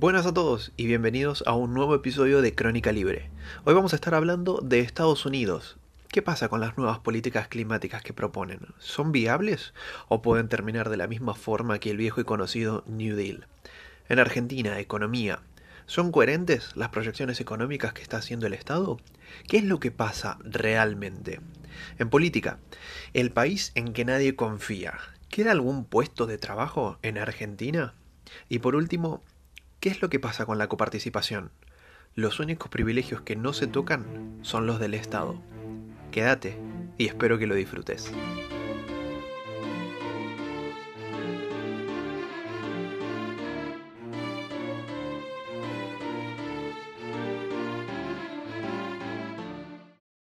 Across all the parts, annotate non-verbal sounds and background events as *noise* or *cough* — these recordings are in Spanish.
Buenas a todos y bienvenidos a un nuevo episodio de Crónica Libre. Hoy vamos a estar hablando de Estados Unidos. ¿Qué pasa con las nuevas políticas climáticas que proponen? ¿Son viables o pueden terminar de la misma forma que el viejo y conocido New Deal? En Argentina, economía. ¿Son coherentes las proyecciones económicas que está haciendo el Estado? ¿Qué es lo que pasa realmente? En política, el país en que nadie confía. ¿Queda algún puesto de trabajo en Argentina? Y por último, ¿qué es lo que pasa con la coparticipación? Los únicos privilegios que no se tocan son los del Estado. Quédate y espero que lo disfrutes.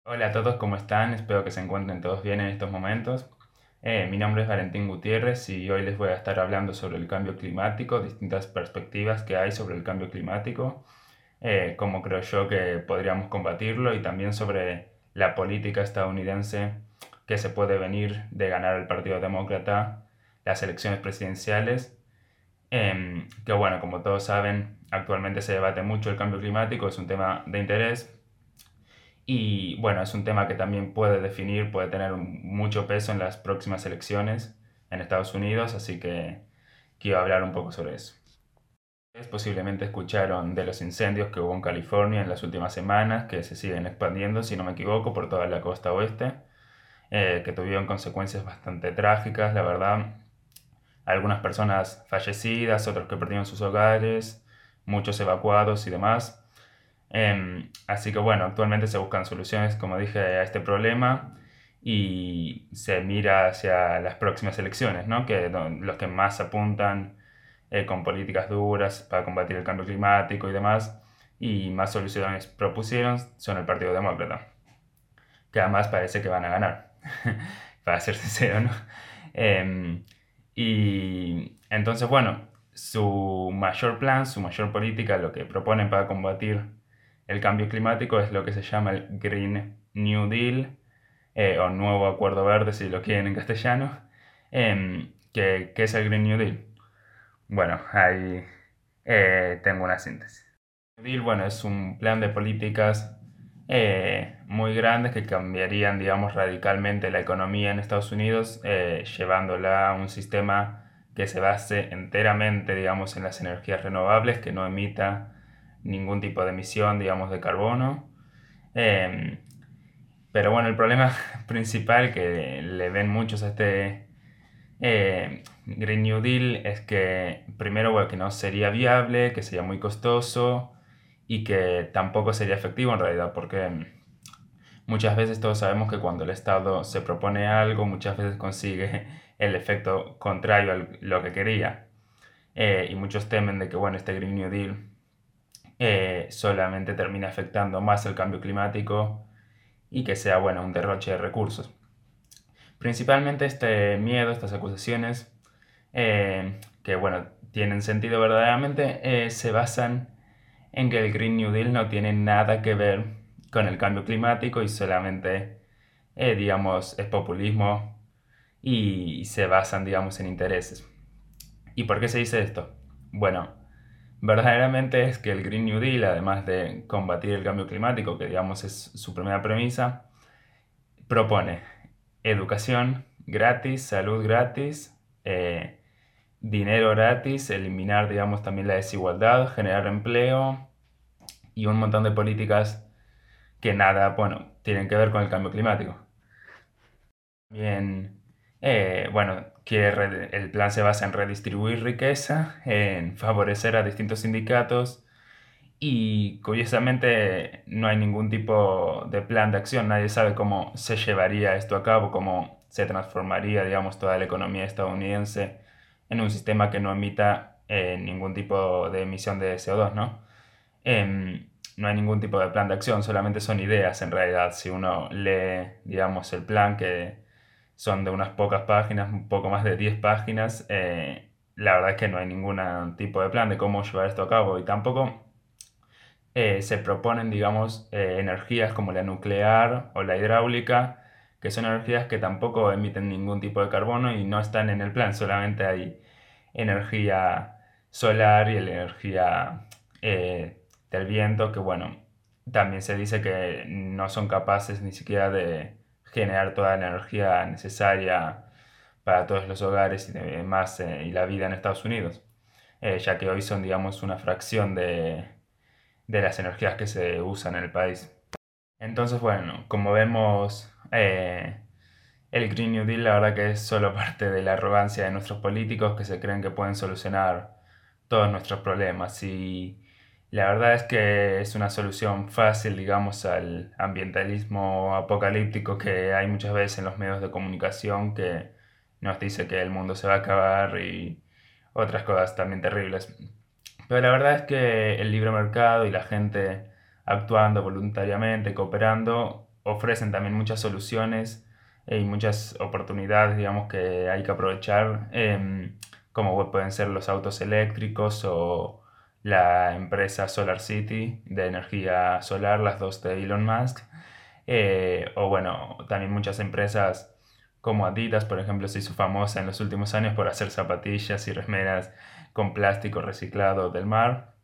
Hola a todos, ¿cómo están? Espero que se encuentren todos bien en estos momentos. Eh, mi nombre es Valentín Gutiérrez y hoy les voy a estar hablando sobre el cambio climático, distintas perspectivas que hay sobre el cambio climático, eh, cómo creo yo que podríamos combatirlo y también sobre la política estadounidense que se puede venir de ganar el Partido Demócrata las elecciones presidenciales. Em, que bueno, como todos saben, actualmente se debate mucho el cambio climático, es un tema de interés, y bueno, es un tema que también puede definir, puede tener mucho peso en las próximas elecciones en Estados Unidos, así que quiero hablar un poco sobre eso. Posiblemente escucharon de los incendios que hubo en California en las últimas semanas, que se siguen expandiendo, si no me equivoco, por toda la costa oeste, eh, que tuvieron consecuencias bastante trágicas, la verdad. Algunas personas fallecidas, otros que perdieron sus hogares, muchos evacuados y demás. Em, así que bueno, actualmente se buscan soluciones, como dije, a este problema y se mira hacia las próximas elecciones, ¿no? que los que más apuntan eh, con políticas duras para combatir el cambio climático y demás, y más soluciones propusieron son el Partido Demócrata, que además parece que van a ganar, *laughs* para ser sincero, ¿no? Em, y entonces, bueno, su mayor plan, su mayor política, lo que proponen para combatir el cambio climático es lo que se llama el Green New Deal, eh, o Nuevo Acuerdo Verde si lo quieren en castellano. Em, ¿qué, es el Green New Deal? Bueno, ahí eh, tengo una síntesis. El Deal, bueno, es un plan de políticas eh, muy grandes que cambiarían, digamos, radicalmente la economía en Estados Unidos, llevándola a un sistema que se base enteramente, digamos, en las energías renovables, que no emita ningún tipo de emisión, digamos, de carbono. Em, pero bueno, el problema *laughs* principal que le ven muchos a este eh, Green New Deal es que primero, bueno, que no sería viable, que sería muy costoso y que tampoco sería efectivo en realidad, porque muchas veces todos sabemos que cuando el Estado se propone algo, muchas veces consigue *laughs* el efecto contrario a lo que quería. Eh, y muchos temen de que, bueno, este Green New Deal eh, solamente termina afectando más el cambio climático y que sea, bueno, un derroche de recursos. Principalmente este miedo, estas acusaciones, eh, que, bueno, tienen sentido verdaderamente, eh, se basan en que el Green New Deal no tiene nada que ver con el cambio climático y solamente, digamos, es populismo y se basan, digamos, en intereses. ¿Y por qué se dice esto? Bueno, verdaderamente es que el Green New Deal, además de combatir el cambio climático, que digamos es su primera premisa, propone educación gratis, salud gratis, eh, dinero gratis, eliminar, digamos, también la desigualdad, generar empleo y un montón de políticas que nada, bueno, tienen que ver con el cambio climático. Bien, eh, bueno, que el plan se basa en redistribuir riqueza, en favorecer a distintos sindicatos y curiosamente no hay ningún tipo de plan de acción, nadie sabe cómo se llevaría esto a cabo, cómo se transformaría, digamos, toda la economía estadounidense en un sistema que no emita eh, ningún tipo de emisión de CO2, ¿no? Em, no hay ningún tipo de plan de acción, solamente son ideas en realidad. Si uno lee, digamos, el plan que son de unas pocas páginas, un poco más de 10 páginas. Eh, la verdad es que no hay ningún tipo de plan de cómo llevar esto a cabo y tampoco eh, se proponen, digamos, eh, energías como la nuclear o la hidráulica, que son energías que tampoco emiten ningún tipo de carbono y no están en el plan, solamente hay energía solar y la energía del viento, que bueno, también se dice que no son capaces ni siquiera de generar toda la energía necesaria para todos los hogares y demás eh, y la vida en Estados Unidos, eh, ya que hoy son, digamos, una fracción de, de, las energías que se usan en el país. Entonces, bueno, como vemos, eh, el Green New Deal la verdad que es solo parte de la arrogancia de nuestros políticos que se creen que pueden solucionar todos nuestros problemas y la verdad es que es una solución fácil, digamos, al ambientalismo apocalíptico que hay muchas veces en los medios de comunicación que nos dice que el mundo se va a acabar y otras cosas también terribles. Pero la verdad es que el libre mercado y la gente actuando voluntariamente, cooperando, ofrecen también muchas soluciones y muchas oportunidades, digamos, que hay que aprovechar, em, como pueden ser los autos eléctricos o la empresa Solar City de energía solar, las dos de Elon Musk, eh, o bueno, también muchas empresas como Adidas, por ejemplo, se hizo famosa en los últimos años por hacer zapatillas y remeras con plástico reciclado del mar.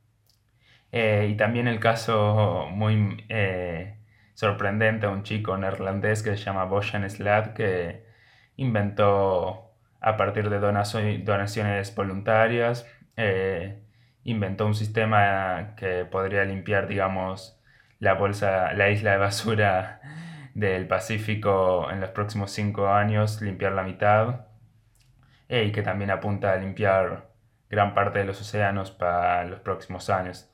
Eh, y también el caso muy eh, sorprendente a un chico neerlandés que se llama Bojan Slad, que inventó a partir de donaciones voluntarias, inventó un sistema que podría limpiar, digamos, la bolsa, la isla de basura *laughs* del Pacífico en los próximos cinco años, limpiar la mitad, y que también apunta a limpiar gran parte de los océanos para los próximos años.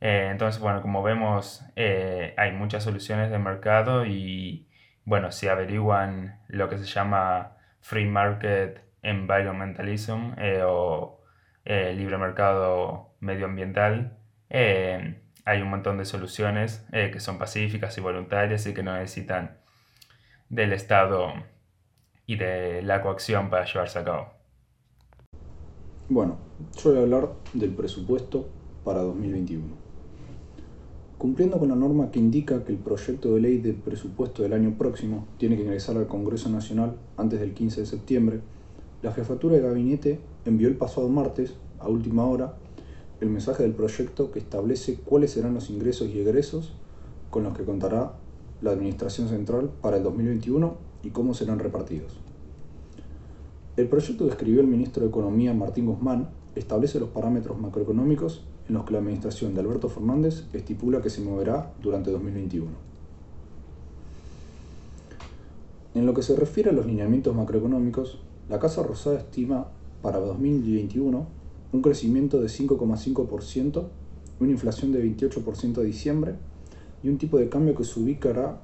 Eh, entonces, bueno, como vemos, eh, hay muchas soluciones de mercado y, bueno, si averiguan lo que se llama Free Market Environmentalism eh, o libre mercado medioambiental, hay un montón de soluciones que son pacíficas y voluntarias y que no necesitan del Estado y de la coacción para llevarse a cabo. Bueno, yo voy a hablar del presupuesto para 2021. Cumpliendo con la norma que indica que el proyecto de ley de presupuesto del año próximo tiene que ingresar al Congreso Nacional antes del 15 de septiembre, la jefatura de gabinete envió el pasado martes, a última hora, el mensaje del proyecto que establece cuáles serán los ingresos y egresos con los que contará la Administración Central para el 2021 y cómo serán repartidos. El proyecto que escribió el ministro de Economía Martín Guzmán establece los parámetros macroeconómicos en los que la administración de Alberto Fernández estipula que se moverá durante 2021. En lo que se refiere a los lineamientos macroeconómicos, la Casa Rosada estima para 2021 un crecimiento de 5,5%, una inflación de 28% a diciembre y un tipo de cambio que se ubicará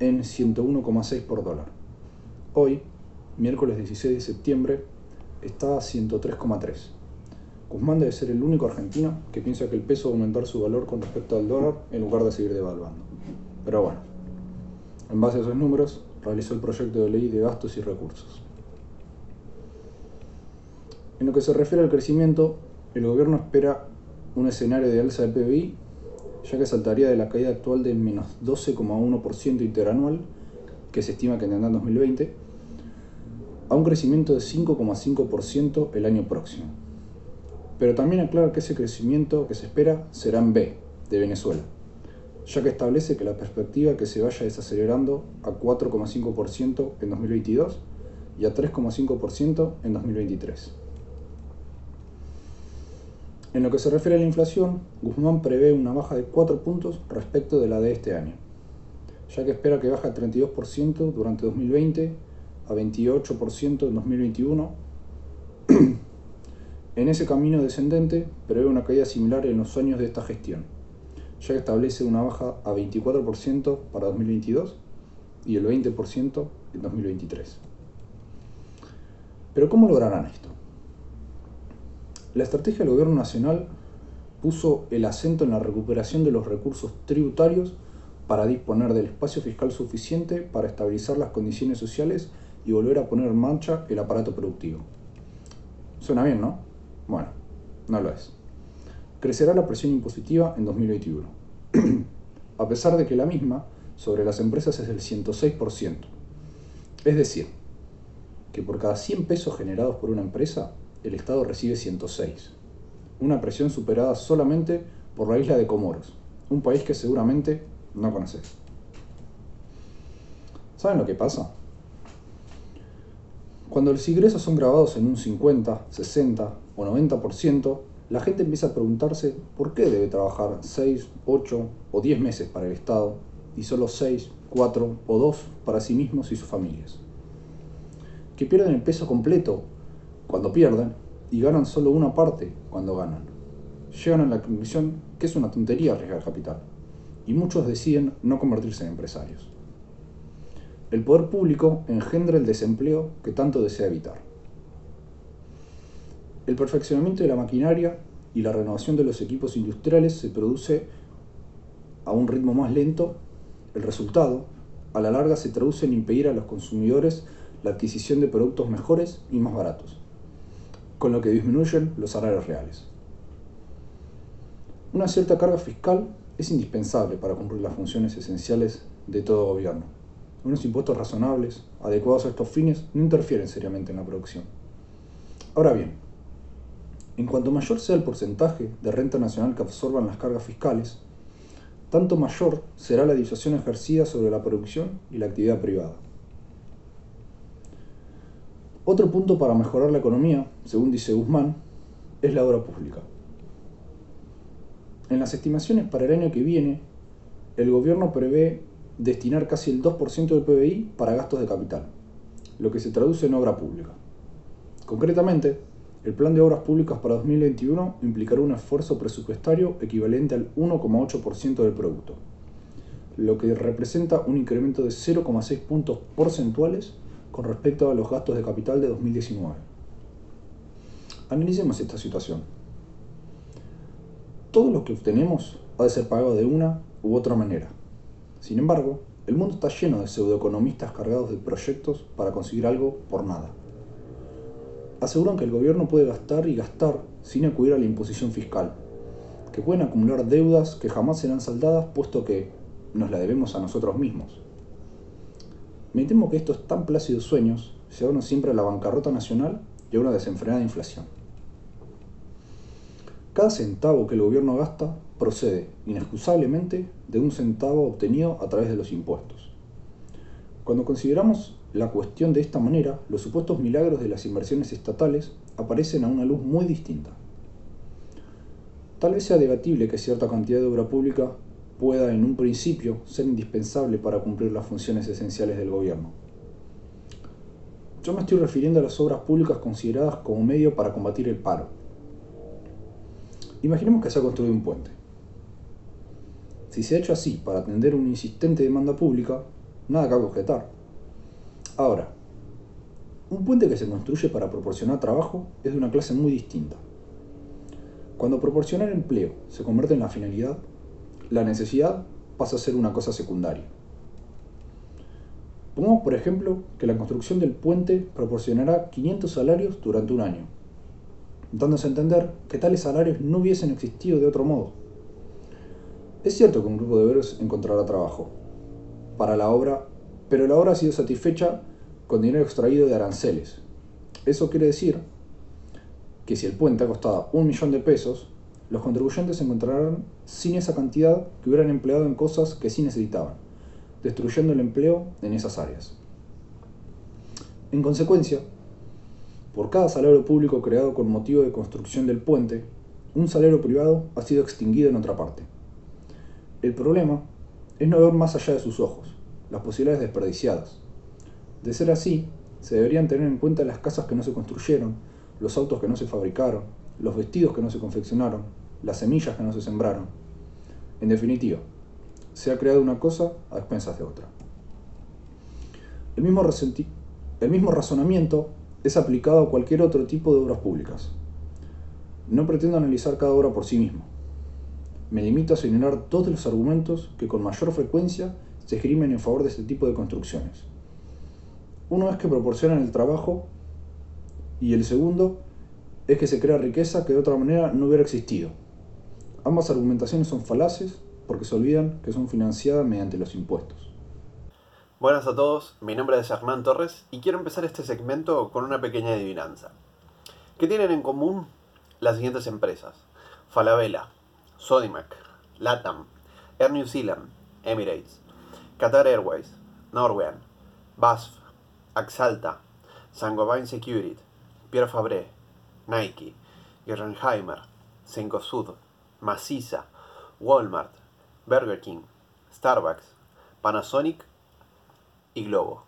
en 101,6 por dólar. Hoy, miércoles 16 de septiembre, está a 103,3. Guzmán debe ser el único argentino que piensa que el peso va a aumentar su valor con respecto al dólar en lugar de seguir devaluando. Pero bueno, en base a esos números, realizó el proyecto de ley de gastos y recursos. En lo que se refiere al crecimiento, el gobierno espera un escenario de alza de PBI, ya que saltaría de la caída actual del menos 12,1% interanual, que se estima que tendrá en 2020, a un crecimiento de 5,5% el año próximo pero también aclara que ese crecimiento que se espera será en B, de Venezuela, ya que establece que la perspectiva que se vaya desacelerando a 4,5% en 2022 y a 3,5% en 2023. En lo que se refiere a la inflación, Guzmán prevé una baja de 4 puntos respecto de la de este año, ya que espera que baje a 32% durante 2020, a 28% en 2021 *clears throat* en ese camino descendente prevé una caída similar en los años de esta gestión, ya que establece una baja a 24% para 2022 y el 20% en 2023. Pero ¿cómo lograrán esto? La estrategia del Gobierno Nacional puso el acento en la recuperación de los recursos tributarios para disponer del espacio fiscal suficiente para estabilizar las condiciones sociales y volver a poner en marcha el aparato productivo. Suena bien, ¿no? Bueno, no lo es. Crecerá la presión impositiva en 2021, *clears throat* a pesar de que la misma sobre las empresas es del 106%. Es decir, que por cada 100 pesos generados por una empresa, el Estado recibe 106. una presión superada solamente por la isla de Comoros, un país que seguramente no conoces. ¿Saben lo que pasa? Cuando los ingresos son grabados en un 50, 60 o 90%, la gente empieza a preguntarse por qué debe trabajar 6, 8 o 10 meses para el Estado y solo 6, 4 o 2 para sí mismos y sus familias. Que pierden el peso completo cuando pierden y ganan solo una parte cuando ganan. Llegan a la conclusión que es una tontería arriesgar capital y muchos deciden no convertirse en empresarios. El poder público engendra el desempleo que tanto desea evitar. El perfeccionamiento de la maquinaria y la renovación de los equipos industriales se produce a un ritmo más lento. El resultado, a la larga, se traduce en impedir a los consumidores la adquisición de productos mejores y más baratos, con lo que disminuyen los salarios reales. Una cierta carga fiscal es indispensable para cumplir las funciones esenciales de todo gobierno. Unos impuestos razonables, adecuados a estos fines, no interfieren seriamente en la producción. Ahora bien, en cuanto mayor sea el porcentaje de renta nacional que absorban las cargas fiscales, tanto mayor será la disuasión ejercida sobre la producción y la actividad privada. Otro punto para mejorar la economía, según dice Guzmán, es la obra pública. En las estimaciones para el año que viene, el gobierno prevé destinar casi el 2% del PBI para gastos de capital, lo que se traduce en obra pública. Concretamente, el plan de obras públicas para 2021 implicará un esfuerzo presupuestario equivalente al 1,8% del producto, lo que representa un incremento de 0,6 puntos porcentuales con respecto a los gastos de capital de 2019. Analicemos esta situación. Todo lo que obtenemos ha de ser pagado de una u otra manera. Sin embargo, el mundo está lleno de pseudoeconomistas cargados de proyectos para conseguir algo por nada aseguran que el gobierno puede gastar y gastar sin acudir a la imposición fiscal, que pueden acumular deudas que jamás serán saldadas puesto que nos la debemos a nosotros mismos. Me temo que estos tan plácidos sueños se siempre a la bancarrota nacional y a una desenfrenada inflación. Cada centavo que el gobierno gasta procede, inexcusablemente, de un centavo obtenido a través de los impuestos. Cuando consideramos la cuestión de esta manera, los supuestos milagros de las inversiones estatales aparecen a una luz muy distinta. Tal vez sea debatible que cierta cantidad de obra pública pueda en un principio ser indispensable para cumplir las funciones esenciales del gobierno. Yo me estoy refiriendo a las obras públicas consideradas como medio para combatir el paro. Imaginemos que se ha construido un puente. Si se ha hecho así para atender una insistente demanda pública, nada cabe objetar. Ahora, un puente que se construye para proporcionar trabajo es de una clase muy distinta. Cuando proporcionar empleo se convierte en la finalidad, la necesidad pasa a ser una cosa secundaria. Pongamos, por ejemplo, que la construcción del puente proporcionará 500 salarios durante un año, dándose a entender que tales salarios no hubiesen existido de otro modo. Es cierto que un grupo de obreros encontrará trabajo para la obra pero la obra ha sido satisfecha con dinero extraído de aranceles. Eso quiere decir que si el puente ha costado un millón de pesos, los contribuyentes encontrarán sin esa cantidad que hubieran empleado en cosas que sí necesitaban, destruyendo el empleo en esas áreas. En consecuencia, por cada salario público creado con motivo de construcción del puente, un salario privado ha sido extinguido en otra parte. El problema es no ver más allá de sus ojos las posibilidades desperdiciadas. De ser así, se deberían tener en cuenta las casas que no se construyeron, los autos que no se fabricaron, los vestidos que no se confeccionaron, las semillas que no se sembraron. En definitiva, se ha creado una cosa a expensas de otra. El mismo, razonamiento es aplicado a cualquier otro tipo de obras públicas. No pretendo analizar cada obra por sí mismo. Me limito a señalar todos los argumentos que con mayor frecuencia se esgrimen en favor de este tipo de construcciones. Uno es que proporcionan el trabajo y el segundo es que se crea riqueza que de otra manera no hubiera existido. Ambas argumentaciones son falaces porque se olvidan que son financiadas mediante los impuestos. Buenas a todos, mi nombre es Hernán Torres y quiero empezar este segmento con una pequeña adivinanza. ¿Qué tienen en común las siguientes empresas? Falabella, Sodimac, LATAM, Air New Zealand, Emirates, Qatar Airways, Norwegian, BASF, Axalta, Saint-Gobain Security, Pierre Fabre, Nike, Gerrenheimer, Cencosud, Maciza, Walmart, Burger King, Starbucks, Panasonic y Globo.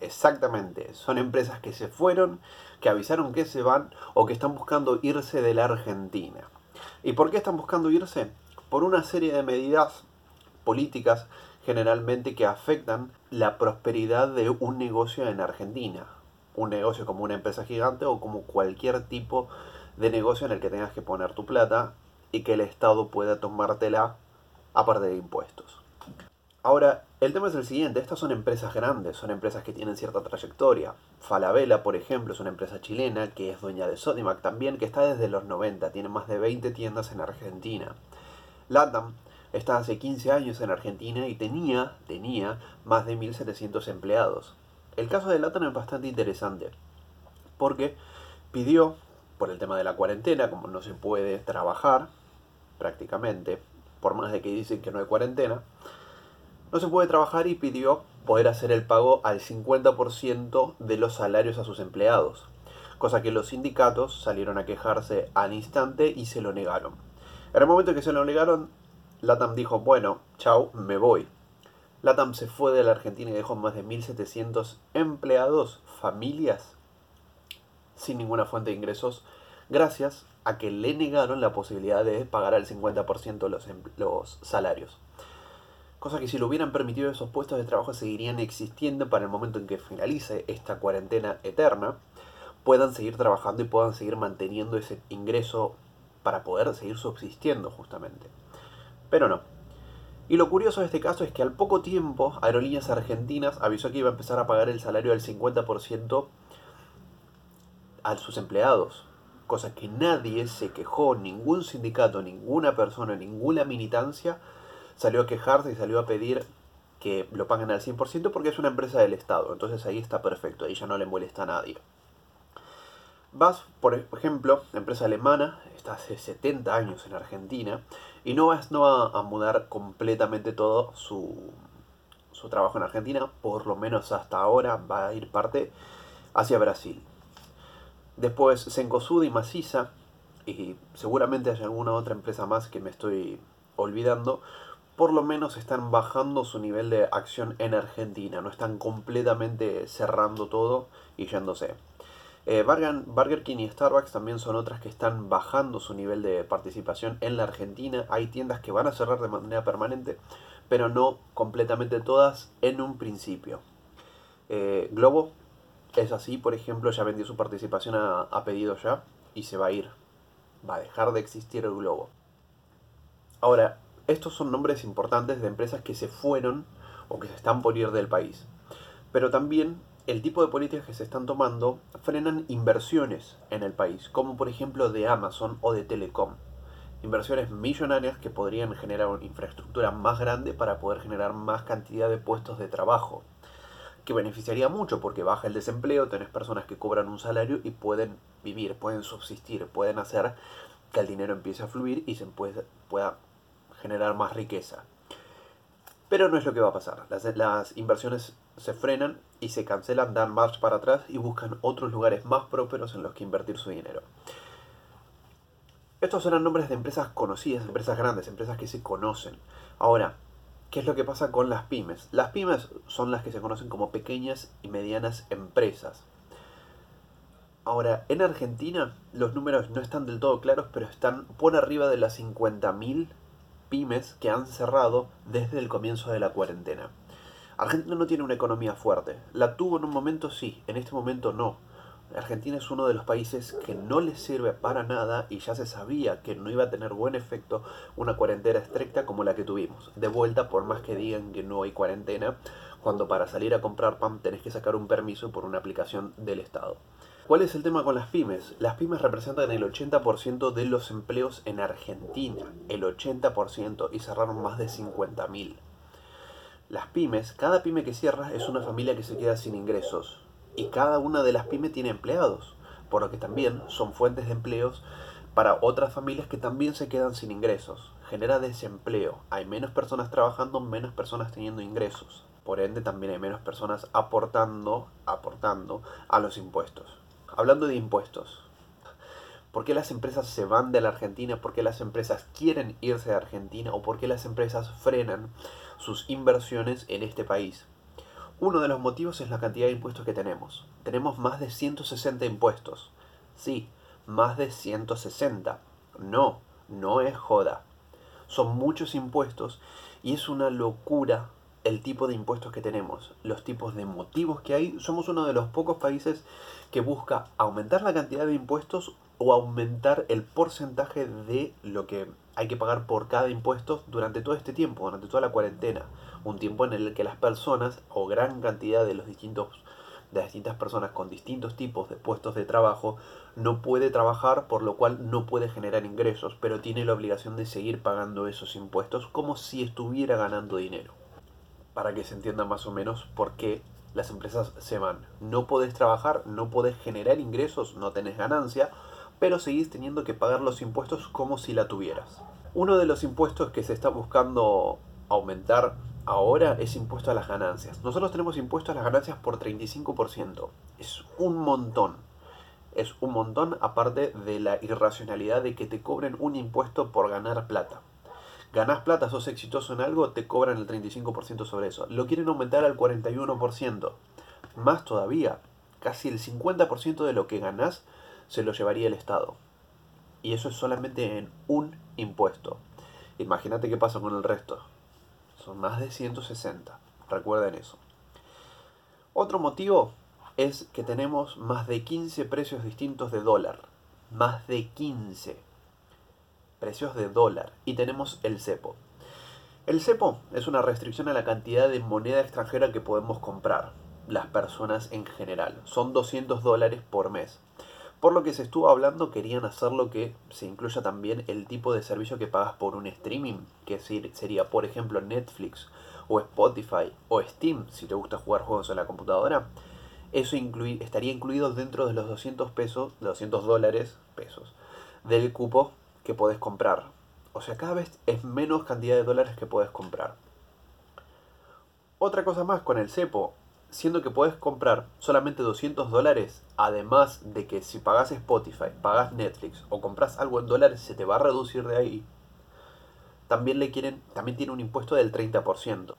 Exactamente, son empresas que se fueron, que avisaron que se van o que están buscando irse de la Argentina. ¿Y por qué están buscando irse? Por una serie de medidas políticas generalmente que afectan la prosperidad de un negocio en Argentina. Un negocio como una empresa gigante o como cualquier tipo de negocio en el que tengas que poner tu plata y que el Estado pueda tomártela aparte de impuestos. Ahora, el tema es el siguiente, estas son empresas grandes, son empresas que tienen cierta trayectoria. Falabella, por ejemplo, es una empresa chilena que es dueña de Sodimac también, que está desde los 90, tiene más de 20 tiendas en Argentina. LATAM está hace 15 años en Argentina y tenía, tenía más de 1.700 empleados. El caso de LATAM es bastante interesante, porque pidió, por el tema de la cuarentena, como no se puede trabajar prácticamente, por más de que dicen que no hay cuarentena, no se puede trabajar y pidió poder hacer el pago al 50% de los salarios a sus empleados, cosa que los sindicatos salieron a quejarse al instante y se lo negaron. En el momento que se lo negaron, Latam dijo, bueno, chau, me voy. Latam se fue de la Argentina y dejó más de 1.700 empleados, familias, sin ninguna fuente de ingresos, gracias a que le negaron la posibilidad de pagar al 50% los, los salarios cosa que si lo hubieran permitido esos puestos de trabajo seguirían existiendo para el momento en que finalice esta cuarentena eterna, puedan seguir trabajando y puedan seguir manteniendo ese ingreso para poder seguir subsistiendo justamente. Pero no. Y lo curioso de este caso es que al poco tiempo Aerolíneas Argentinas avisó que iba a empezar a pagar el salario del 50% a sus empleados, cosa que nadie se quejó, ningún sindicato, ninguna persona, ninguna militancia salió a quejarse y salió a pedir que lo paguen al 100% porque es una empresa del Estado. Entonces ahí está perfecto, ahí ya no le molesta a nadie. VAS, por ejemplo, empresa alemana, está hace 70 años en Argentina y no va, no va a mudar completamente todo su, su trabajo en Argentina, por lo menos hasta ahora va a ir parte hacia Brasil. Después Sencosud y Maciza, y seguramente hay alguna otra empresa más que me estoy olvidando, por lo menos están bajando su nivel de acción en Argentina, no están completamente cerrando todo y yéndose. Eh, Burger, King y Starbucks también son otras que están bajando su nivel de participación en la Argentina. Hay tiendas que van a cerrar de manera permanente, pero no completamente todas en un principio. Eh, Globo es así, por ejemplo, ya vendió su participación a, a pedido ya y se va a ir. Va a dejar de existir el Globo. Ahora, estos son nombres importantes de empresas que se fueron o que se están por ir del país. Pero también el tipo de políticas que se están tomando frenan inversiones en el país, como por ejemplo de Amazon o de Telecom. Inversiones millonarias que podrían generar una infraestructura más grande para poder generar más cantidad de puestos de trabajo. Que beneficiaría mucho porque baja el desempleo, tenés personas que cobran un salario y pueden vivir, pueden subsistir, pueden hacer que el dinero empiece a fluir y se pueda generar más riqueza. Pero no es lo que va a pasar. Las, inversiones se frenan y se cancelan, dan marcha para atrás y buscan otros lugares más prósperos en los que invertir su dinero. Estos eran nombres de empresas conocidas, empresas grandes, empresas que se conocen. Ahora, ¿qué es lo que pasa con las pymes? Las pymes son las que se conocen como pequeñas y medianas empresas. Ahora, en Argentina los números no están del todo claros, pero están por arriba de las 50.000 pymes que han cerrado desde el comienzo de la cuarentena. Argentina no tiene una economía fuerte. La tuvo en un momento sí, en este momento no. Argentina es uno de los países que no le sirve para nada y ya se sabía que no iba a tener buen efecto una cuarentena estricta como la que tuvimos. De vuelta, por más que digan que no hay cuarentena, cuando para salir a comprar pan tenés que sacar un permiso por una aplicación del Estado. ¿Cuál es el tema con las pymes? Las pymes representan el 80% de los empleos en Argentina, el 80%, y cerraron más de 50.000. Las pymes, cada pyme que cierra es una familia que se queda sin ingresos, y cada una de las pymes tiene empleados, por lo que también son fuentes de empleos para otras familias que también se quedan sin ingresos. Genera desempleo. Hay menos personas trabajando, menos personas teniendo ingresos. Por ende, también hay menos personas aportando, aportando a los impuestos. Hablando de impuestos, ¿por qué las empresas se van de la Argentina? ¿Por qué las empresas quieren irse de Argentina? ¿O por qué las empresas frenan sus inversiones en este país? Uno de los motivos es la cantidad de impuestos que tenemos. Tenemos más de 160 impuestos. Sí, más de 160. No, no es joda. Son muchos impuestos y es una locura el tipo de impuestos que tenemos, los tipos de motivos que hay. Somos uno de los pocos países que busca aumentar la cantidad de impuestos o aumentar el porcentaje de lo que hay que pagar por cada impuesto durante todo este tiempo, durante toda la cuarentena. Un tiempo en el que las personas o gran cantidad de los distintos de las distintas personas con distintos tipos de puestos de trabajo no puede trabajar, por lo cual no puede generar ingresos, pero tiene la obligación de seguir pagando esos impuestos como si estuviera ganando dinero. Para que se entienda más o menos por qué las empresas se van. No podés trabajar, no podés generar ingresos, no tenés ganancia, pero seguís teniendo que pagar los impuestos como si la tuvieras. Uno de los impuestos que se está buscando aumentar ahora es impuesto a las ganancias. Nosotros tenemos impuesto a las ganancias por 35%. Es un montón. Es un montón aparte de la irracionalidad de que te cobren un impuesto por ganar plata. Ganás plata, sos exitoso en algo, te cobran el 35% sobre eso. Lo quieren aumentar al 41%. Más todavía, casi el 50% de lo que ganás se lo llevaría el Estado. Y eso es solamente en un impuesto. Imagínate qué pasa con el resto. Son más de 160. Recuerden eso. Otro motivo es que tenemos más de 15 precios distintos de dólar. Más de 15 precios de dólar. Y tenemos el cepo. El cepo es una restricción a la cantidad de moneda extranjera que podemos comprar, las personas en general. Son 200 dólares por mes. Por lo que se estuvo hablando, querían hacerlo que se incluya también el tipo de servicio que pagas por un streaming, que sería, por ejemplo, Netflix o Spotify o Steam, si te gusta jugar juegos en la computadora. Eso estaría incluido dentro de los 200 pesos, 200 dólares, pesos, del cupo que podés comprar. O sea, cada vez es menos cantidad de dólares que puedes comprar. Otra cosa más con el cepo, siendo que puedes comprar solamente 200 dólares, además de que si pagas Spotify, pagas Netflix o compras algo en dólares, se te va a reducir de ahí. También le quieren, también tiene un impuesto del 30%,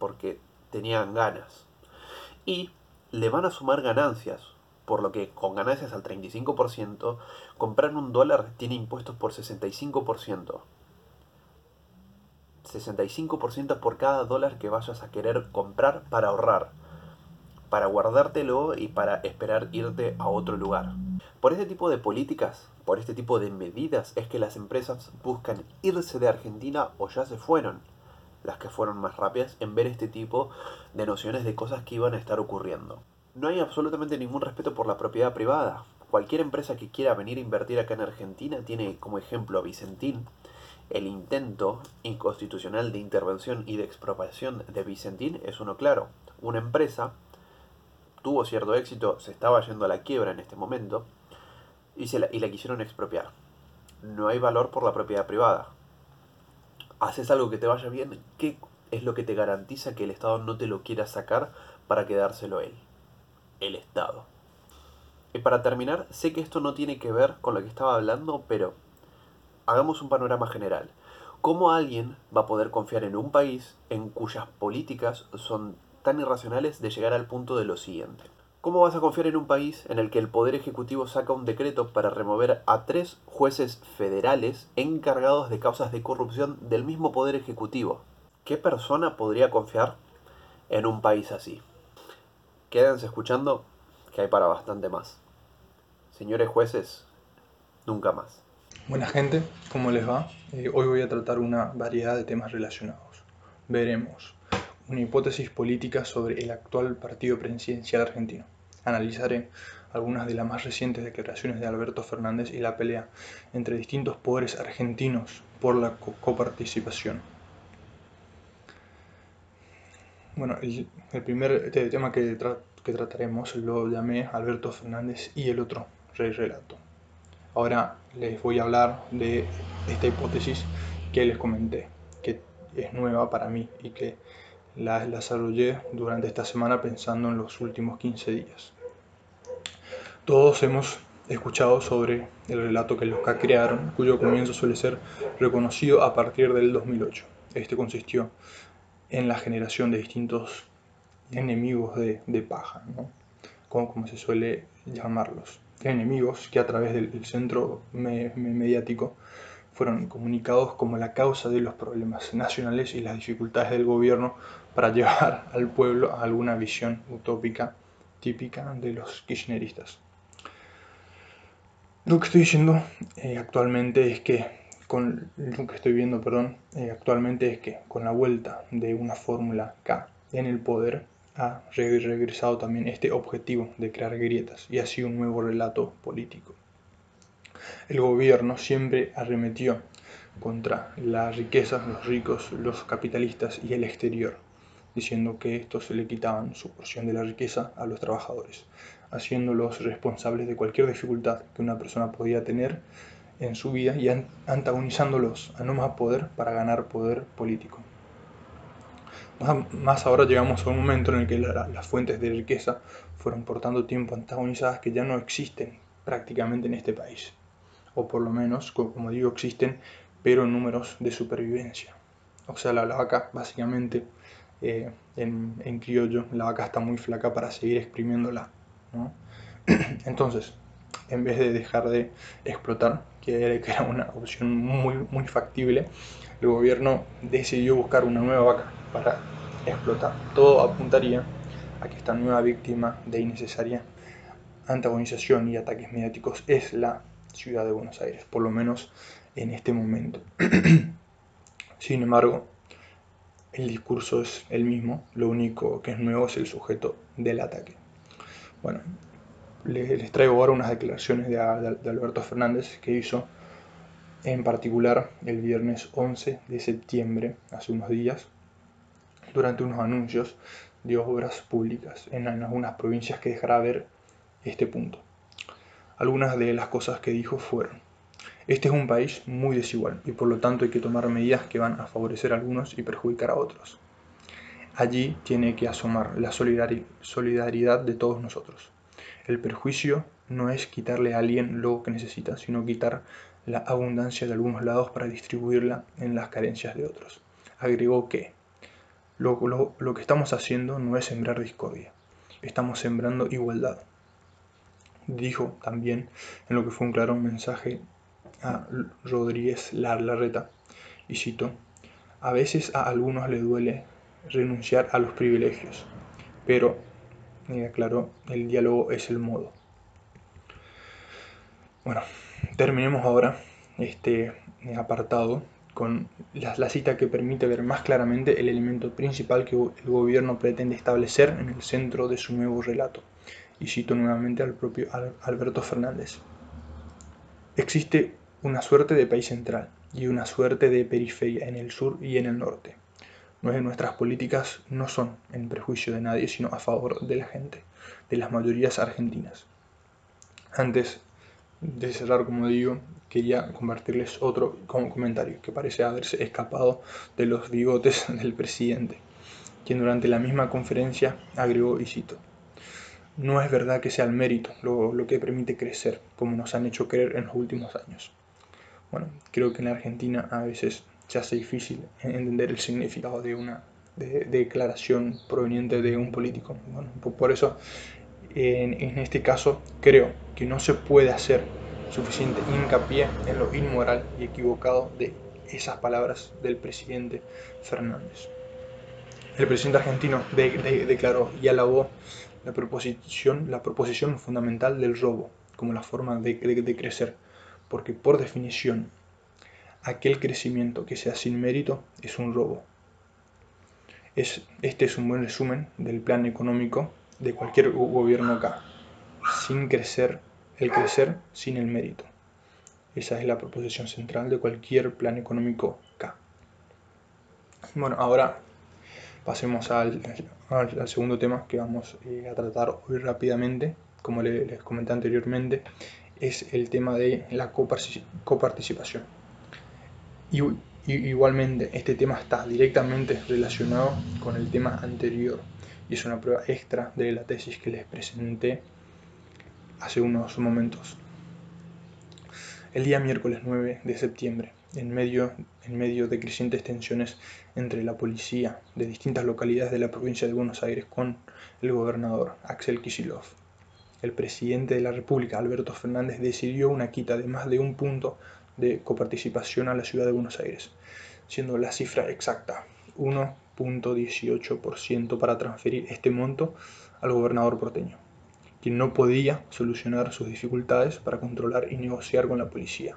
porque tenían ganas. Y le van a sumar ganancias, por lo que con ganancias al 35%, comprar un dólar tiene impuestos por 65%. 65% por cada dólar que vayas a querer comprar para ahorrar para guardártelo y para esperar irte a otro lugar. Por este tipo de políticas, por este tipo de medidas, es que las empresas buscan irse de Argentina o ya se fueron, las que fueron más rápidas, en ver este tipo de nociones de cosas que iban a estar ocurriendo. No hay absolutamente ningún respeto por la propiedad privada. Cualquier empresa que quiera venir a invertir acá en Argentina tiene como ejemplo a Vicentín, el intento inconstitucional de intervención y de expropiación de Vicentín es uno claro. Una empresa tuvo cierto éxito, se estaba yendo a la quiebra en este momento, y, se la, y la quisieron expropiar. No hay valor por la propiedad privada. Haces algo que te vaya bien, ¿qué es lo que te garantiza que el Estado no te lo quiera sacar para quedárselo él? El Estado. Y para terminar, sé que esto no tiene que ver con lo que estaba hablando, pero hagamos un panorama general. ¿Cómo alguien va a poder confiar en un país en cuyas políticas son tan irracionales de llegar al punto de lo siguiente. ¿Cómo vas a confiar en un país en el que el Poder Ejecutivo saca un decreto para remover a tres jueces federales encargados de causas de corrupción del mismo Poder Ejecutivo? ¿Qué persona podría confiar en un país así? Quédense escuchando que hay para bastante más. Señores jueces, nunca más. Buena gente, ¿cómo les va? Eh, hoy voy a tratar una variedad de temas relacionados. Veremos una hipótesis política sobre el actual partido presidencial argentino. Analizaré algunas de las más recientes declaraciones de Alberto Fernández y la pelea entre distintos poderes argentinos por la coparticipación. Bueno, el, primer tema que, trataremos lo llamé Alberto Fernández y el otro, Rey Relato. Ahora, les voy a hablar de esta hipótesis que les comenté, que es nueva para mí y que la desarrollé durante esta semana pensando en los últimos 15 días. Todos hemos escuchado sobre el relato que los K crearon, cuyo comienzo suele ser reconocido a partir del 2008. Este consistió en la generación de distintos enemigos de, paja, como, se suele llamarlos. Enemigos que a través del centro mediático fueron comunicados como la causa de los problemas nacionales y las dificultades del gobierno para *laughs* llevar al pueblo a alguna visión utópica típica de los kirchneristas. Lo que estoy diciendo eh, actualmente es que, con lo que estoy viendo, perdón, eh, actualmente es que con la vuelta de una fórmula K en el poder ha regresado también este objetivo de crear grietas y así un nuevo relato político. El gobierno siempre arremetió contra la riqueza, los ricos, los capitalistas y el exterior, diciendo que estos le quitaban su porción de la riqueza a los trabajadores haciéndolos responsables de cualquier dificultad que una persona podía tener en su vida y antagonizándolos a no más poder para ganar poder político. Más ahora llegamos a un momento en el que las fuentes de riqueza fueron por tanto tiempo antagonizadas que ya no existen prácticamente en este país. O por lo menos, como digo, existen, pero en números de supervivencia. O sea, la, vaca, básicamente, eh, en, criollo, la vaca está muy flaca para seguir exprimiéndola *clears throat* Entonces, en vez de dejar de explotar, que era una opción muy, muy factible, el gobierno decidió buscar una nueva vaca para explotar. Todo apuntaría a que esta nueva víctima de innecesaria antagonización y ataques mediáticos es la ciudad de Buenos Aires, por lo menos en este momento. *clears throat* Sin embargo, el discurso es el mismo, lo único que es nuevo es el sujeto del ataque. Bueno, les, traigo ahora unas declaraciones de, Alberto Fernández que hizo en particular el viernes 11 de septiembre, hace unos días, durante unos anuncios de obras públicas en algunas provincias que dejará ver este punto. Algunas de las cosas que dijo fueron, este es un país muy desigual y por lo tanto hay que tomar medidas que van a favorecer a algunos y perjudicar a otros. Allí tiene que asomar la solidaridad de todos nosotros. El perjuicio no es quitarle a alguien lo que necesita, sino quitar la abundancia de algunos lados para distribuirla en las carencias de otros. Agregó que lo, que estamos haciendo no es sembrar discordia, estamos sembrando igualdad. Dijo también en lo que fue un claro mensaje a Rodríguez Larreta, y cito, a veces a algunos le duele renunciar a los privilegios, pero, aclaró, el diálogo es el modo. Bueno, terminemos ahora este apartado con la, cita que permite ver más claramente el elemento principal que el gobierno pretende establecer en el centro de su nuevo relato. Y cito nuevamente al propio Alberto Fernández. Existe una suerte de país central y una suerte de periferia en el sur y en el norte nuestras políticas no son en prejuicio de nadie, sino a favor de la gente, de las mayorías argentinas. Antes de cerrar, como digo, quería compartirles otro comentario que parece haberse escapado de los bigotes *laughs* del presidente, quien durante la misma conferencia agregó, y cito, no es verdad que sea el mérito lo, lo que permite crecer, como nos han hecho creer en los últimos años. Bueno, creo que en la Argentina a veces se hace difícil entender el significado de una declaración proveniente de un político. Bueno, por eso, en, en este caso, creo que no se puede hacer suficiente hincapié en lo inmoral y equivocado de esas palabras del presidente Fernández. El presidente argentino declaró y alabó la proposición, la proposición fundamental del robo como la forma de, crecer, porque por definición aquel crecimiento que sea sin mérito es un robo. Es, este es un buen resumen del plan económico de cualquier gobierno acá. Sin crecer, el crecer sin el mérito. Esa es la proposición central de cualquier plan económico acá. Bueno, ahora pasemos al, al, segundo tema que vamos eh, a tratar hoy rápidamente. Como les comenté anteriormente, es el tema de la coparticipación. Y, igualmente, este tema está directamente relacionado con el tema anterior y es una prueba extra de la tesis que les presenté hace unos momentos. El día miércoles 9 de septiembre, en medio, en medio de crecientes tensiones entre la policía de distintas localidades de la provincia de Buenos Aires con el gobernador Axel Kicillof, el presidente de la República, Alberto Fernández, decidió una quita de más de un punto de coparticipación a la ciudad de Buenos Aires, siendo la cifra exacta 1.18% para transferir este monto al gobernador porteño, quien no podía solucionar sus dificultades para controlar y negociar con la policía.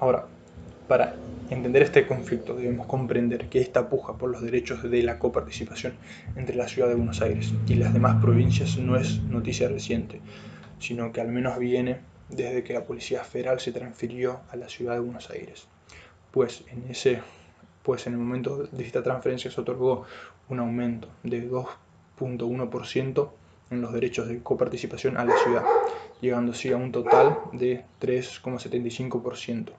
Ahora, para entender este conflicto debemos comprender que esta puja por los derechos de la coparticipación entre la ciudad de Buenos Aires y las demás provincias no es noticia reciente, sino que al menos viene desde que la Policía Federal se transfirió a la ciudad de Buenos Aires. Pues en, ese, pues en el momento de esta transferencia se otorgó un aumento de 2.1% en los derechos de coparticipación a la ciudad, llegando así a un total de 3,75%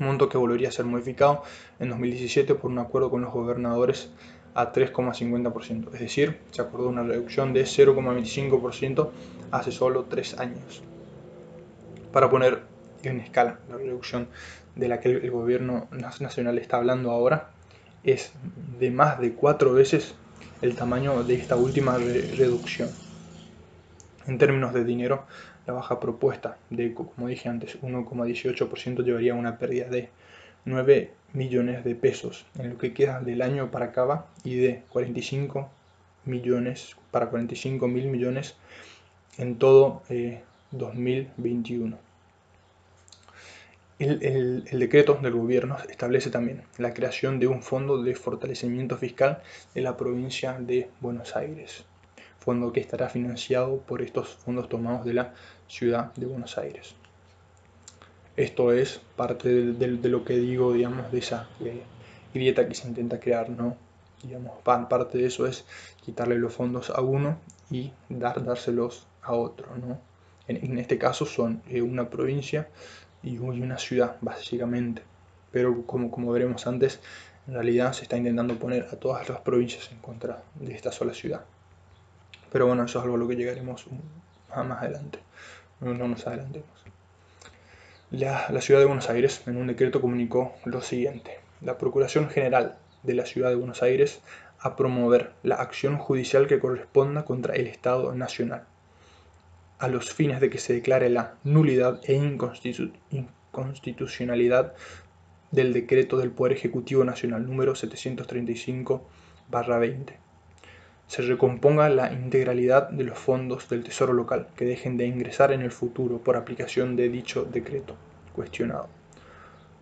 un monto que volvería a ser modificado en 2017 por un acuerdo con los gobernadores a 3,50%, es decir, se acordó una reducción de 0,25% hace solo tres años. Para poner en escala la reducción de la que el gobierno nacional está hablando ahora, es de más de cuatro veces el tamaño de esta última reducción. En términos de dinero, la baja propuesta de, como dije antes, 1,18% llevaría a una pérdida de 9 millones de pesos en lo que queda del año para acá y de 45 millones para 45 mil millones en todo 2021. Eh, el, el, decreto del gobierno establece también la creación de un fondo de fortalecimiento fiscal de la provincia de Buenos Aires fondo que estará financiado por estos fondos tomados de la ciudad de Buenos Aires. Esto es parte de, lo que digo, digamos, de esa eh, grieta que se intenta crear, ¿no? Digamos, parte de eso es quitarle los fondos a uno y dar, dárselos a otro, ¿no? En, este caso son eh, una provincia y una ciudad, básicamente. Pero como, como veremos antes, en realidad se está intentando poner a todas las provincias en contra de esta sola ciudad. Pero bueno, eso es algo a lo que llegaremos más adelante. No, nos adelantemos. La, la, Ciudad de Buenos Aires en un decreto comunicó lo siguiente. La Procuración General de la Ciudad de Buenos Aires a promover la acción judicial que corresponda contra el Estado Nacional, a los fines de que se declare la nulidad e inconstitucionalidad del decreto del Poder Ejecutivo Nacional número 735-20 se recomponga la integralidad de los fondos del Tesoro local que dejen de ingresar en el futuro por aplicación de dicho decreto cuestionado,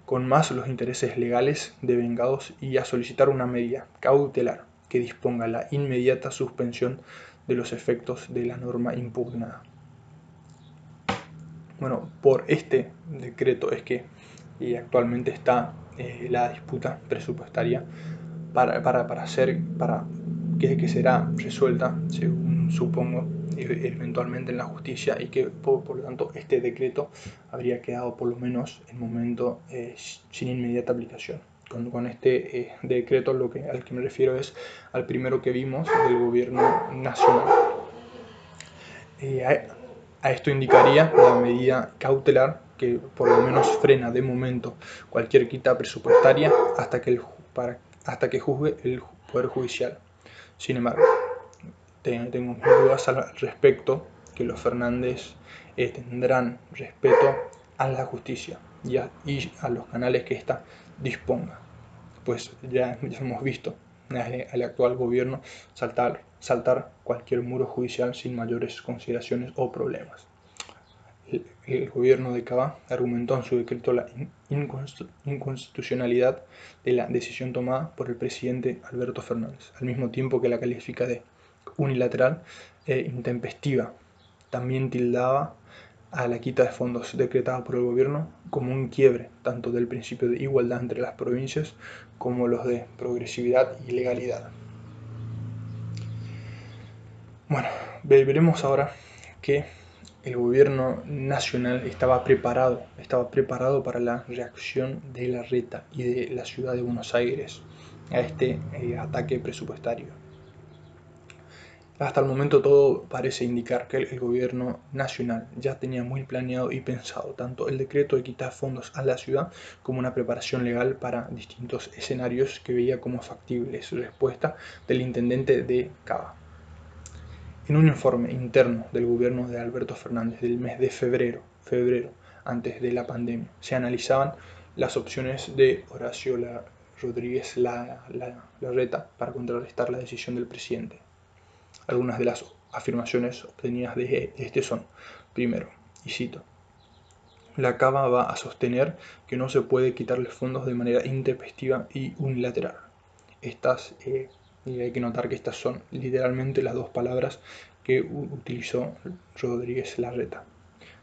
con más los intereses legales devengados y a solicitar una medida cautelar que disponga la inmediata suspensión de los efectos de la norma impugnada. Bueno, por este decreto es que actualmente está eh, la disputa presupuestaria para, para, para, hacer, para que, será resuelta, según supongo, e, eventualmente en la justicia y que por, lo tanto este decreto habría quedado por lo menos en momento eh, sin inmediata aplicación. Con, con este eh, decreto lo que, al que me refiero es al primero que vimos del gobierno nacional. Eh, a, a, esto indicaría la medida cautelar que por lo menos frena de momento cualquier quita presupuestaria hasta que, el, para, hasta que juzgue el Poder Judicial. Sin embargo, tengo mis dudas al respecto que los Fernández eh, tendrán respeto a la justicia y a, los canales que ésta disponga. Pues ya, hemos visto al actual gobierno saltar, saltar cualquier muro judicial sin mayores consideraciones o problemas. El, gobierno de Cava argumentó en su decreto la inconstitucionalidad de la decisión tomada por el presidente Alberto Fernández, al mismo tiempo que la califica de unilateral e intempestiva. También tildaba a la quita de fondos decretada por el gobierno como un quiebre tanto del principio de igualdad entre las provincias como los de progresividad y legalidad. Bueno, veremos ahora que el gobierno nacional estaba preparado, estaba preparado para la reacción de la reta y de la ciudad de Buenos Aires a este eh, ataque presupuestario. Hasta el momento todo parece indicar que el, gobierno nacional ya tenía muy planeado y pensado tanto el decreto de quitar fondos a la ciudad como una preparación legal para distintos escenarios que veía como factibles respuesta del intendente de Cava. En un informe interno del gobierno de Alberto Fernández del mes de febrero, febrero antes de la pandemia, se analizaban las opciones de Horacio Rodríguez Larreta para contrarrestar la decisión del presidente algunas de las afirmaciones obtenidas de este son, primero, y cito, la Cava va a sostener que no se puede quitarle fondos de manera intempestiva y unilateral. Estas, eh, y hay que notar que estas son literalmente las dos palabras que utilizó Rodríguez Larreta.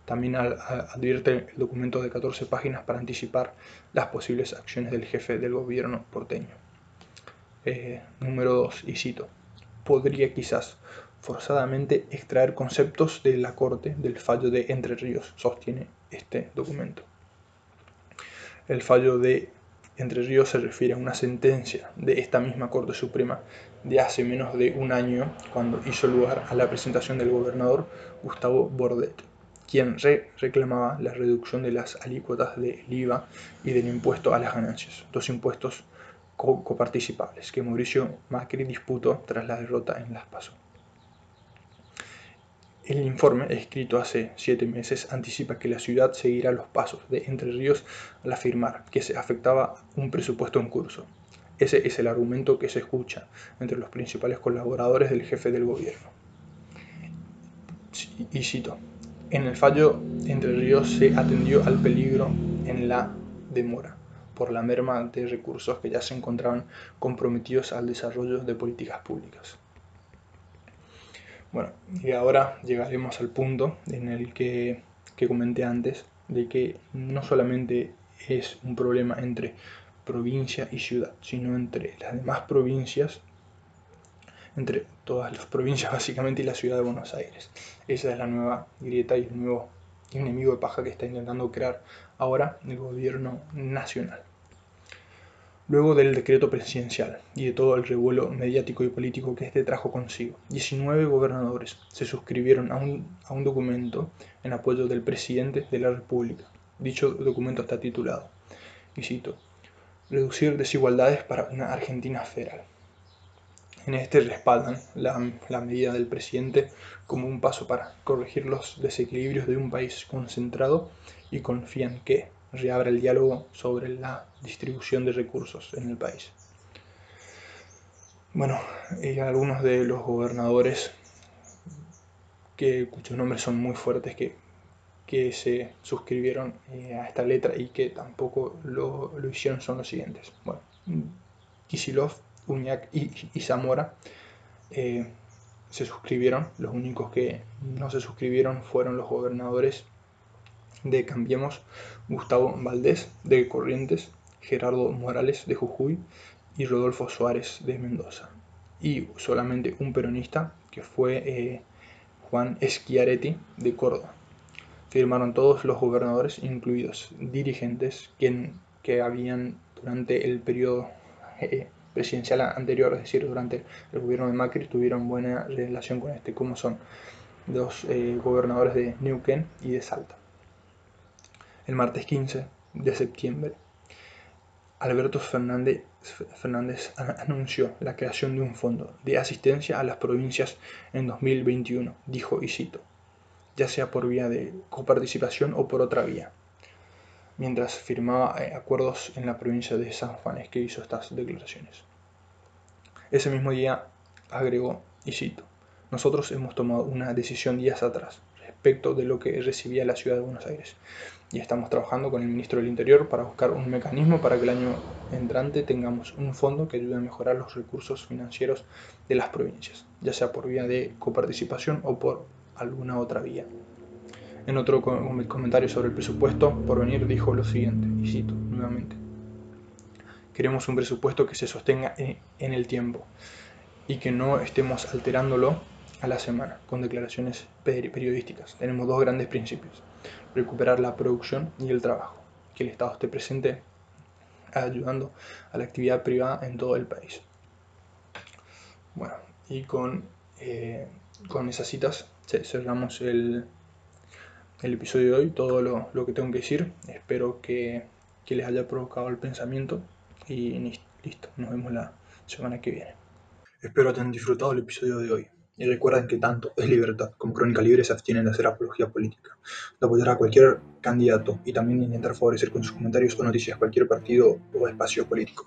También advierte el documento de 14 páginas para anticipar las posibles acciones del jefe del gobierno porteño. Eh, número 2, y cito, podría quizás forzadamente extraer conceptos de la Corte del fallo de Entre Ríos, sostiene este documento. El fallo de Entre Ríos se refiere a una sentencia de esta misma Corte Suprema de hace menos de un año, cuando hizo lugar a la presentación del gobernador Gustavo Bordet, quien reclamaba la reducción de las alícuotas del IVA y del impuesto a las ganancias, dos impuestos coparticipables que Mauricio Macri disputó tras la derrota en Las Paso. El informe, escrito hace siete meses, anticipa que la ciudad seguirá los pasos de Entre Ríos al afirmar que se afectaba un presupuesto en curso. Ese es el argumento que se escucha entre los principales colaboradores del jefe del gobierno. Y cito, en el fallo Entre Ríos se atendió al peligro en la demora por la merma de recursos que ya se encontraban comprometidos al desarrollo de políticas públicas. Bueno, y ahora llegaremos al punto en el que, que comenté antes, de que no solamente es un problema entre provincia y ciudad, sino entre las demás provincias, entre todas las provincias *laughs* básicamente y la ciudad de Buenos Aires. Esa es la nueva grieta y el nuevo enemigo de paja que está intentando crear ahora el gobierno nacional. Luego del decreto presidencial y de todo el revuelo mediático y político que este trajo consigo, 19 gobernadores se suscribieron a un, documento en apoyo del presidente de la República. Dicho documento está titulado, y cito, Reducir desigualdades para una Argentina federal. En este respaldan la, la, medida del presidente como un paso para corregir los desequilibrios de un país concentrado y confían que, reabra el diálogo sobre la distribución de recursos en el país. Bueno, y algunos de los gobernadores que, cuyos nombres son muy fuertes que, que se suscribieron eh, a esta letra y que tampoco lo, lo hicieron son los siguientes. Bueno, Kisilov, Uñac y, Zamora eh, se suscribieron. Los únicos que no se suscribieron fueron los gobernadores de Cambiemos, Gustavo Valdés de Corrientes, Gerardo Morales de Jujuy y Rodolfo Suárez de Mendoza. Y solamente un peronista que fue eh, Juan Schiaretti de Córdoba. Firmaron todos los gobernadores, incluidos dirigentes que, que habían durante el periodo eh, presidencial anterior, es decir, durante el gobierno de Macri, tuvieron buena relación con este, como son los eh, gobernadores de Neuquén y de Salta el martes 15 de septiembre, Alberto Fernández, anunció la creación de un fondo de asistencia a las provincias en 2021, dijo y cito, ya sea por vía de coparticipación o por otra vía, mientras firmaba eh, acuerdos en la provincia de San Juan es que hizo estas declaraciones. Ese mismo día agregó, y cito, nosotros hemos tomado una decisión días atrás respecto de lo que recibía la ciudad de Buenos Aires y estamos trabajando con el ministro del Interior para buscar un mecanismo para que el año entrante tengamos un fondo que ayude a mejorar los recursos financieros de las provincias, ya sea por vía de coparticipación o por alguna otra vía. En otro comentario sobre el presupuesto, por venir dijo lo siguiente, y cito nuevamente, queremos un presupuesto que se sostenga en el tiempo y que no estemos alterándolo a la semana con declaraciones periodísticas. Tenemos dos grandes principios. Recuperar la producción y el trabajo. Que el Estado esté presente ayudando a la actividad privada en todo el país. Bueno, y con, eh, con esas citas cerramos el, el episodio de hoy, todo lo, lo, que tengo que decir. Espero que, que les haya provocado el pensamiento y listo, nos vemos la semana que viene. Espero que hayan disfrutado el episodio de hoy. Y recuerden que tanto Es Libertad como Crónica Libre se abstienen de hacer apología política, de apoyar a cualquier candidato y también intentar favorecer con sus comentarios o noticias cualquier partido o espacio político.